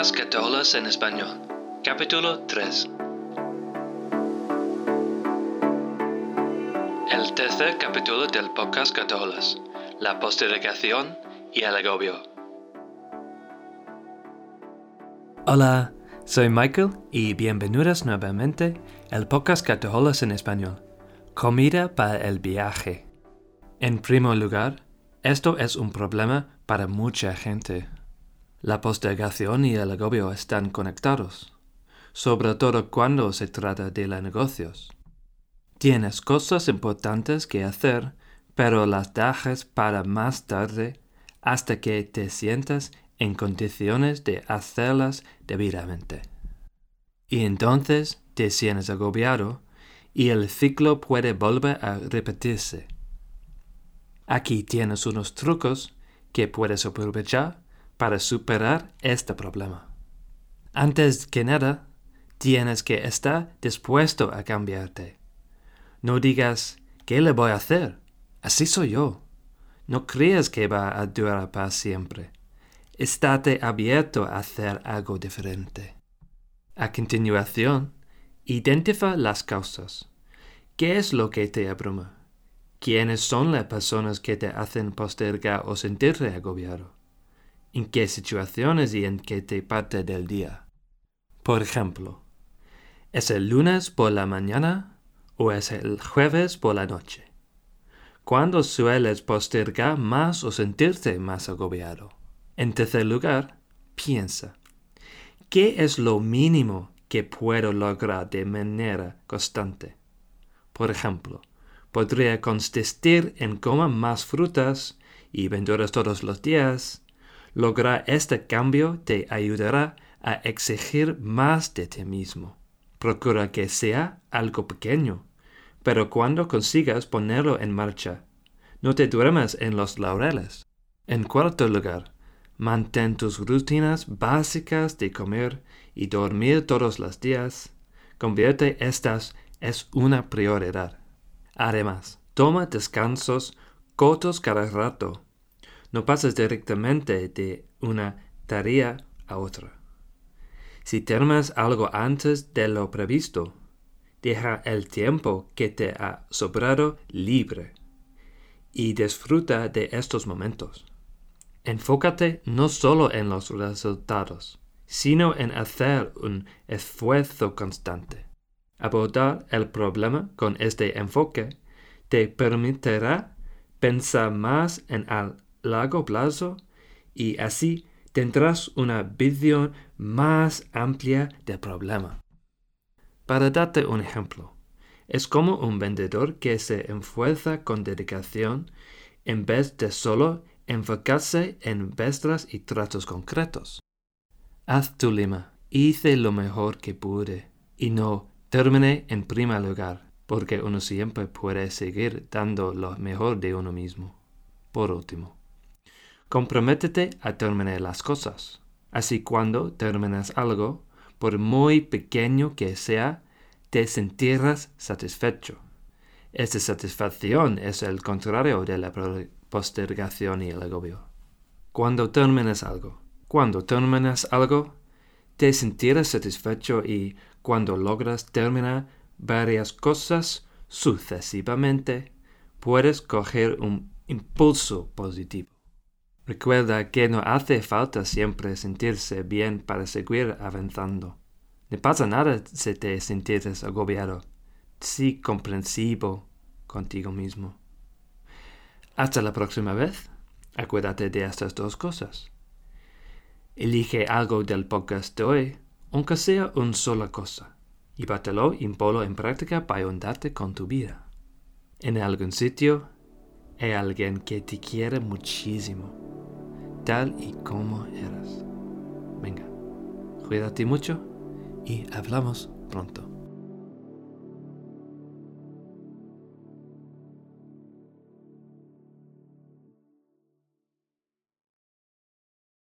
Podcast en Español, capítulo 3. El tercer capítulo del Podcast Católicos, la postergación y el agobio. Hola, soy Michael y bienvenidos nuevamente al Podcast Católicos en Español, comida para el viaje. En primer lugar, esto es un problema para mucha gente. La postergación y el agobio están conectados, sobre todo cuando se trata de los negocios. Tienes cosas importantes que hacer, pero las dejas para más tarde hasta que te sientas en condiciones de hacerlas debidamente. Y entonces te sientes agobiado y el ciclo puede volver a repetirse. Aquí tienes unos trucos que puedes aprovechar para superar este problema. Antes que nada, tienes que estar dispuesto a cambiarte. No digas, ¿qué le voy a hacer? Así soy yo. No creas que va a durar para siempre. Estate abierto a hacer algo diferente. A continuación, identifica las causas. ¿Qué es lo que te abruma? ¿Quiénes son las personas que te hacen postergar o sentirte agobiado? En qué situaciones y en qué parte del día. Por ejemplo, ¿es el lunes por la mañana o es el jueves por la noche? ¿Cuándo sueles postergar más o sentirte más agobiado? En tercer lugar, piensa, ¿qué es lo mínimo que puedo lograr de manera constante? Por ejemplo, podría consistir en comer más frutas y verduras todos los días, Lograr este cambio te ayudará a exigir más de ti mismo. Procura que sea algo pequeño, pero cuando consigas ponerlo en marcha, no te duermas en los laureles. En cuarto lugar, mantén tus rutinas básicas de comer y dormir todos los días. Convierte estas en una prioridad. Además, toma descansos cortos cada rato no pasas directamente de una tarea a otra. Si terminas algo antes de lo previsto, deja el tiempo que te ha sobrado libre y disfruta de estos momentos. Enfócate no solo en los resultados, sino en hacer un esfuerzo constante. Abordar el problema con este enfoque te permitirá pensar más en el largo plazo y así tendrás una visión más amplia del problema. Para darte un ejemplo, es como un vendedor que se enfuerza con dedicación en vez de solo enfocarse en ventas y tratos concretos. Haz tu lema, hice lo mejor que pude y no terminé en primer lugar, porque uno siempre puede seguir dando lo mejor de uno mismo. Por último, Comprométete a terminar las cosas. Así cuando terminas algo, por muy pequeño que sea, te sentirás satisfecho. Esta satisfacción es el contrario de la postergación y el agobio. Cuando terminas algo, cuando terminas algo, te sentirás satisfecho y cuando logras terminar varias cosas sucesivamente, puedes coger un impulso positivo. Recuerda que no hace falta siempre sentirse bien para seguir avanzando. No pasa nada si te sientes agobiado. Sí comprensivo contigo mismo. Hasta la próxima vez, acuérdate de estas dos cosas. Elige algo del podcast de hoy, aunque sea una sola cosa, y bátelo y ponlo en práctica para ayudarte con tu vida. En algún sitio hay alguien que te quiere muchísimo tal y como eras. Venga, cuídate mucho y hablamos pronto.